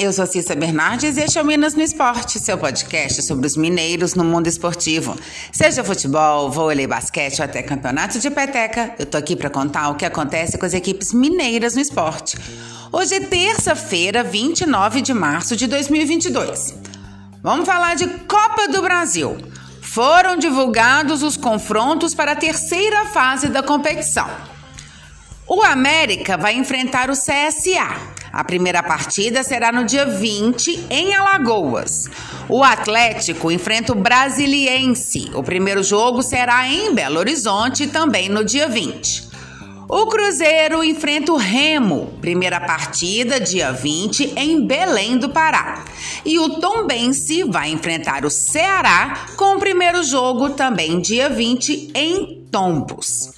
eu sou Cissa Bernardes e este é o Minas no Esporte, seu podcast sobre os mineiros no mundo esportivo. Seja futebol, vôlei, basquete ou até campeonato de peteca, eu tô aqui para contar o que acontece com as equipes mineiras no esporte. Hoje é terça-feira, 29 de março de 2022. Vamos falar de Copa do Brasil. Foram divulgados os confrontos para a terceira fase da competição. O América vai enfrentar o CSA. A primeira partida será no dia 20, em Alagoas. O Atlético enfrenta o Brasiliense. O primeiro jogo será em Belo Horizonte, também no dia 20. O Cruzeiro enfrenta o Remo, primeira partida, dia 20, em Belém do Pará. E o Tombense vai enfrentar o Ceará com o primeiro jogo, também dia 20, em Tombos.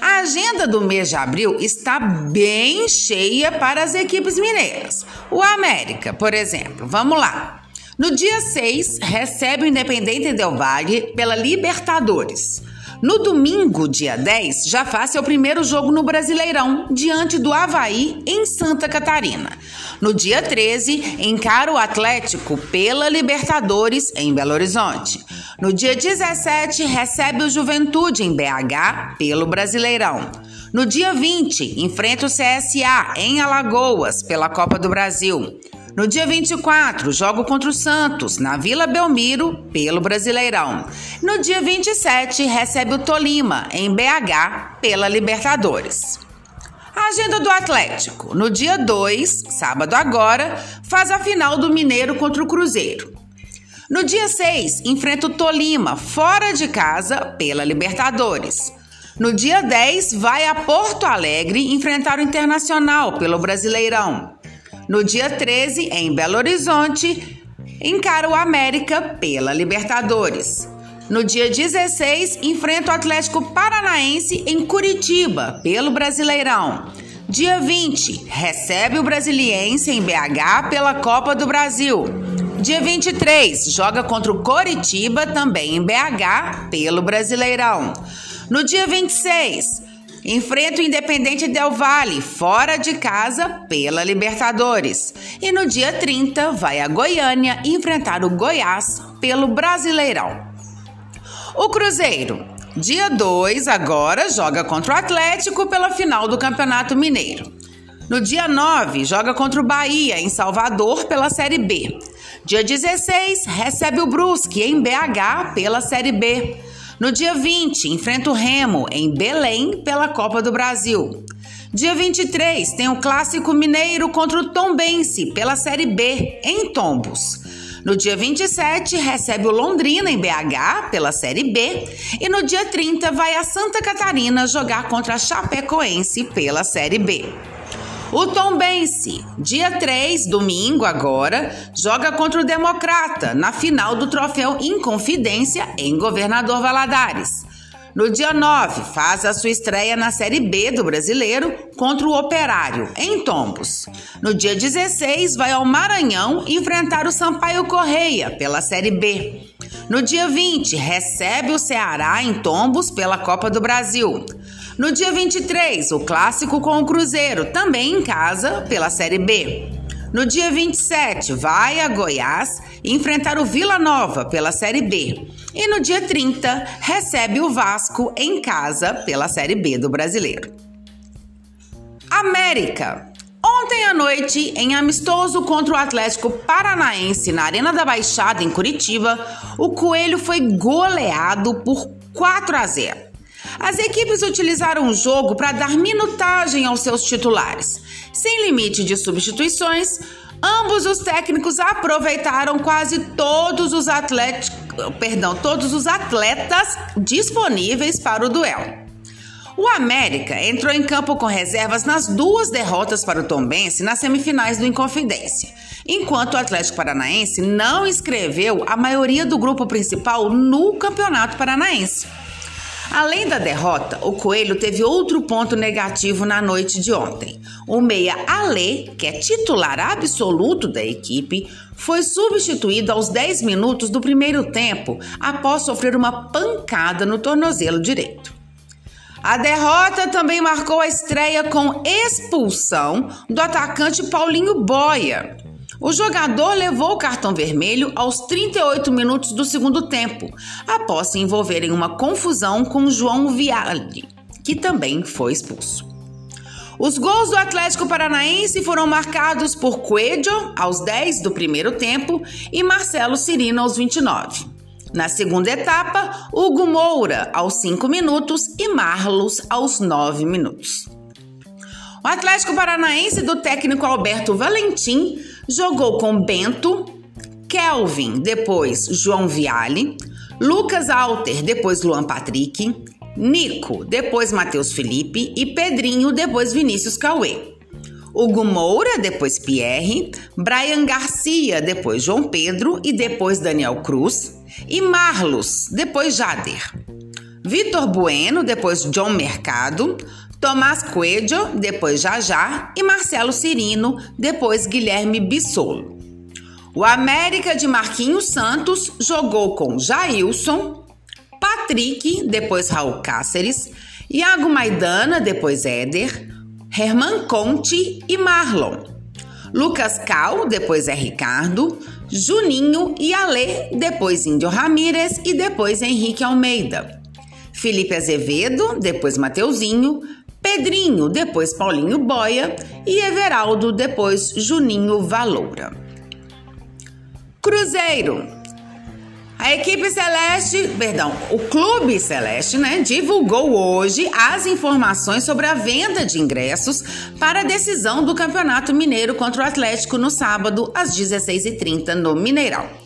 A agenda do mês de abril está bem cheia para as equipes mineiras. O América, por exemplo, vamos lá. No dia 6, recebe o Independente Del Valle pela Libertadores. No domingo, dia 10, já faz seu primeiro jogo no Brasileirão, diante do Havaí, em Santa Catarina. No dia 13, encara o Atlético pela Libertadores, em Belo Horizonte. No dia 17, recebe o Juventude, em BH, pelo Brasileirão. No dia 20, enfrenta o CSA, em Alagoas, pela Copa do Brasil. No dia 24, jogo contra o Santos, na Vila Belmiro, pelo Brasileirão. No dia 27, recebe o Tolima, em BH, pela Libertadores. A agenda do Atlético. No dia 2, sábado agora, faz a final do Mineiro contra o Cruzeiro. No dia 6, enfrenta o Tolima, fora de casa, pela Libertadores. No dia 10, vai a Porto Alegre enfrentar o Internacional pelo Brasileirão. No dia 13, em Belo Horizonte, encara o América pela Libertadores. No dia 16, enfrenta o Atlético Paranaense em Curitiba, pelo Brasileirão. Dia 20, recebe o Brasiliense em BH pela Copa do Brasil. Dia 23, joga contra o Coritiba, também em BH, pelo Brasileirão. No dia 26, Enfrenta o Independente Del Valle, fora de casa, pela Libertadores. E no dia 30, vai a Goiânia enfrentar o Goiás pelo Brasileirão. O Cruzeiro, dia 2, agora joga contra o Atlético pela final do Campeonato Mineiro. No dia 9, joga contra o Bahia, em Salvador, pela Série B. Dia 16, recebe o Brusque, em BH, pela Série B. No dia 20, enfrenta o Remo em Belém pela Copa do Brasil. Dia 23, tem o Clássico Mineiro contra o Tombense pela Série B em Tombos. No dia 27, recebe o Londrina em BH pela Série B. E no dia 30, vai a Santa Catarina jogar contra a Chapecoense pela Série B. O Tombense, dia 3, domingo agora, joga contra o Democrata na final do troféu Inconfidência em Governador Valadares. No dia 9, faz a sua estreia na Série B do Brasileiro contra o Operário, em Tombos. No dia 16, vai ao Maranhão enfrentar o Sampaio Correia pela Série B. No dia 20, recebe o Ceará em Tombos pela Copa do Brasil. No dia 23, o clássico com o Cruzeiro, também em casa, pela Série B. No dia 27, vai a Goiás enfrentar o Vila Nova pela Série B. E no dia 30, recebe o Vasco em casa pela Série B do Brasileiro. América. Ontem à noite, em amistoso contra o Atlético Paranaense na Arena da Baixada, em Curitiba, o Coelho foi goleado por 4 a 0. As equipes utilizaram o jogo para dar minutagem aos seus titulares. Sem limite de substituições, ambos os técnicos aproveitaram quase todos os atletas, perdão, todos os atletas disponíveis para o duelo. O América entrou em campo com reservas nas duas derrotas para o Tombense nas semifinais do Inconfidência, enquanto o Atlético Paranaense não escreveu a maioria do grupo principal no Campeonato Paranaense. Além da derrota, o Coelho teve outro ponto negativo na noite de ontem. O meia Ale, que é titular absoluto da equipe, foi substituído aos 10 minutos do primeiro tempo após sofrer uma pancada no tornozelo direito. A derrota também marcou a estreia com expulsão do atacante Paulinho Boia. O jogador levou o cartão vermelho aos 38 minutos do segundo tempo, após se envolver em uma confusão com João Viale, que também foi expulso. Os gols do Atlético Paranaense foram marcados por Coelho aos 10 do primeiro tempo e Marcelo Cirino aos 29. Na segunda etapa, Hugo Moura aos 5 minutos e Marlos aos 9 minutos. O Atlético Paranaense do técnico Alberto Valentim jogou com Bento, Kelvin, depois João Viale, Lucas Alter, depois Luan Patrick, Nico, depois Matheus Felipe e Pedrinho, depois Vinícius Cauê. Hugo Moura, depois Pierre, Brian Garcia, depois João Pedro e depois Daniel Cruz, e Marlos, depois Jader. Vitor Bueno, depois John Mercado, Tomás Coelho, depois Jajá e Marcelo Cirino, depois Guilherme Bissolo. O América de Marquinhos Santos jogou com Jailson, Patrick, depois Raul Cáceres, Iago Maidana, depois Éder, Herman Conte e Marlon. Lucas Cal, depois é Ricardo, Juninho e Alê, depois Índio Ramírez e depois Henrique Almeida. Felipe Azevedo, depois Mateuzinho, Pedrinho, depois Paulinho Boia e Everaldo, depois Juninho Valoura. Cruzeiro. A equipe Celeste, perdão, o Clube Celeste, né, divulgou hoje as informações sobre a venda de ingressos para a decisão do Campeonato Mineiro contra o Atlético no sábado às 16h30 no Mineirão.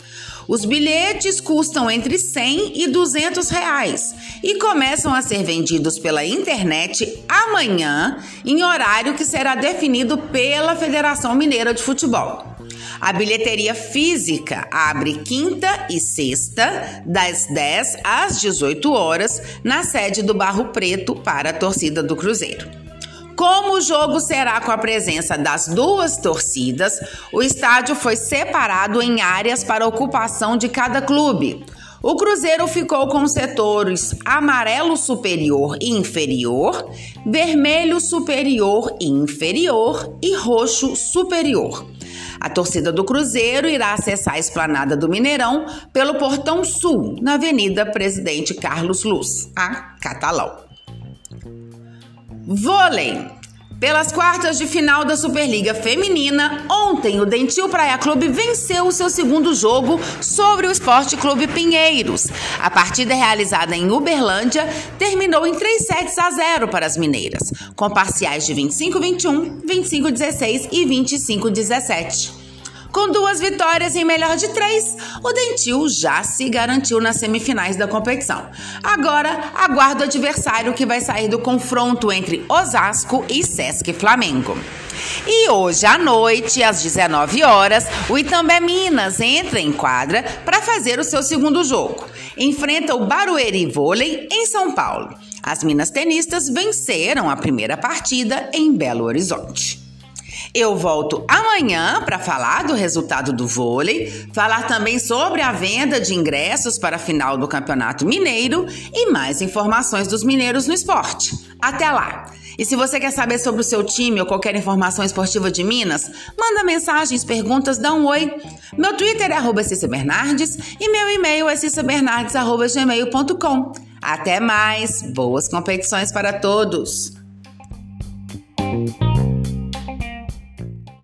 Os bilhetes custam entre 100 e 200 reais e começam a ser vendidos pela internet amanhã, em horário que será definido pela Federação Mineira de Futebol. A bilheteria física abre quinta e sexta, das 10 às 18 horas, na sede do Barro Preto para a torcida do Cruzeiro. Como o jogo será com a presença das duas torcidas, o estádio foi separado em áreas para ocupação de cada clube. O Cruzeiro ficou com setores amarelo superior e inferior, vermelho superior e inferior e roxo superior. A torcida do Cruzeiro irá acessar a esplanada do Mineirão pelo Portão Sul, na Avenida Presidente Carlos Luz, a Catalão. Vôlei. Pelas quartas de final da Superliga Feminina, ontem o Dentil Praia Clube venceu o seu segundo jogo sobre o Esporte Clube Pinheiros. A partida realizada em Uberlândia terminou em 3 sets a 0 para as mineiras, com parciais de 25-21, 25-16 e 25-17. Com duas vitórias em melhor de três, o Dentil já se garantiu nas semifinais da competição. Agora, aguarda o adversário que vai sair do confronto entre Osasco e Sesc Flamengo. E hoje à noite, às 19 horas, o Itambé Minas entra em quadra para fazer o seu segundo jogo. Enfrenta o Barueri Vôlei em São Paulo. As Minas tenistas venceram a primeira partida em Belo Horizonte. Eu volto amanhã para falar do resultado do vôlei, falar também sobre a venda de ingressos para a final do Campeonato Mineiro e mais informações dos mineiros no esporte. Até lá! E se você quer saber sobre o seu time ou qualquer informação esportiva de Minas, manda mensagens, perguntas, dá um oi. Meu Twitter é arroba Bernardes e meu e-mail é cissabernardes.gmail.com. Até mais! Boas competições para todos!